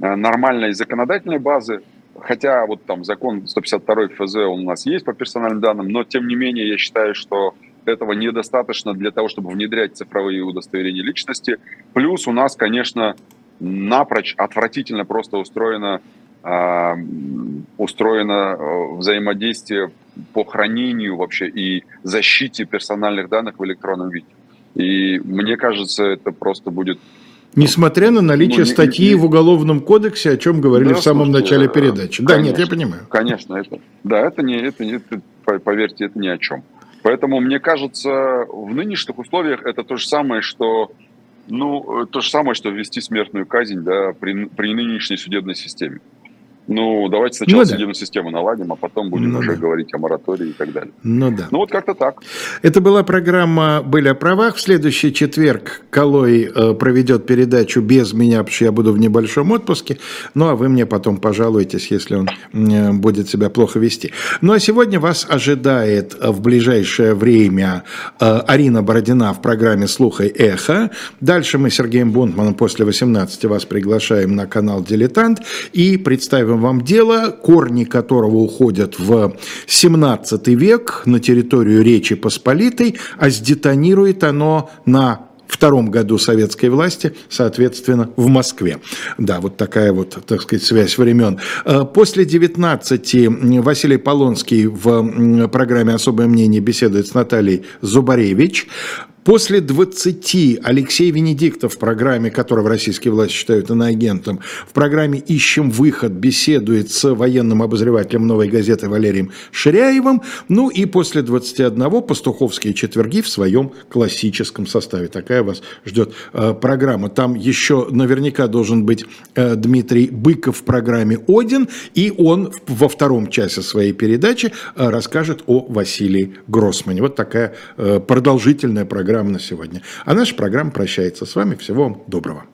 а, нормальной законодательной базы, хотя вот там закон 152 ФЗ у нас есть по персональным данным, но тем не менее я считаю, что этого недостаточно для того, чтобы внедрять цифровые удостоверения личности. Плюс у нас, конечно, напрочь отвратительно просто устроено устроено взаимодействие по хранению вообще и защите персональных данных в электронном виде. И мне кажется, это просто будет Несмотря на наличие ну, статьи не, не, в Уголовном кодексе, о чем говорили да, в самом слушайте, начале передачи. Конечно, да, нет, я понимаю. Конечно, это, да, это не, это, это, поверьте, это ни о чем. Поэтому мне кажется, в нынешних условиях это то же самое, что, ну, то же самое, что ввести смертную казнь, да, при, при нынешней судебной системе. Ну, давайте сначала ну, да. судебную систему наладим, а потом будем ну, уже да. говорить о моратории и так далее. Ну да. Ну вот как-то так. Это была программа «Были о правах». В следующий четверг Колой э, проведет передачу без меня, потому что я буду в небольшом отпуске. Ну а вы мне потом пожалуетесь, если он э, будет себя плохо вести. Ну а сегодня вас ожидает в ближайшее время э, Арина Бородина в программе «Слуха и эхо». Дальше мы с Сергеем Бунтманом после 18 вас приглашаем на канал «Дилетант» и представим вам дело, корни которого уходят в 17 век на территорию Речи Посполитой, а сдетонирует оно на втором году советской власти, соответственно, в Москве. Да, вот такая вот, так сказать, связь времен. Э, после 19 Василий Полонский в программе «Особое мнение» беседует с Натальей Зубаревич. После 20 Алексей Венедиктов в программе, которого российские власти считают иноагентом, в программе «Ищем выход» беседует с военным обозревателем «Новой газеты» Валерием Ширяевым. Ну и после 21 «Пастуховские четверги» в своем классическом составе. Такая вас ждет э, программа. Там еще наверняка должен быть э, Дмитрий Быков в программе «Один», и он во втором часе своей передачи э, расскажет о Василии Гроссмане. Вот такая продолжительная программа программа на сегодня. А наша программа прощается с вами. Всего вам доброго.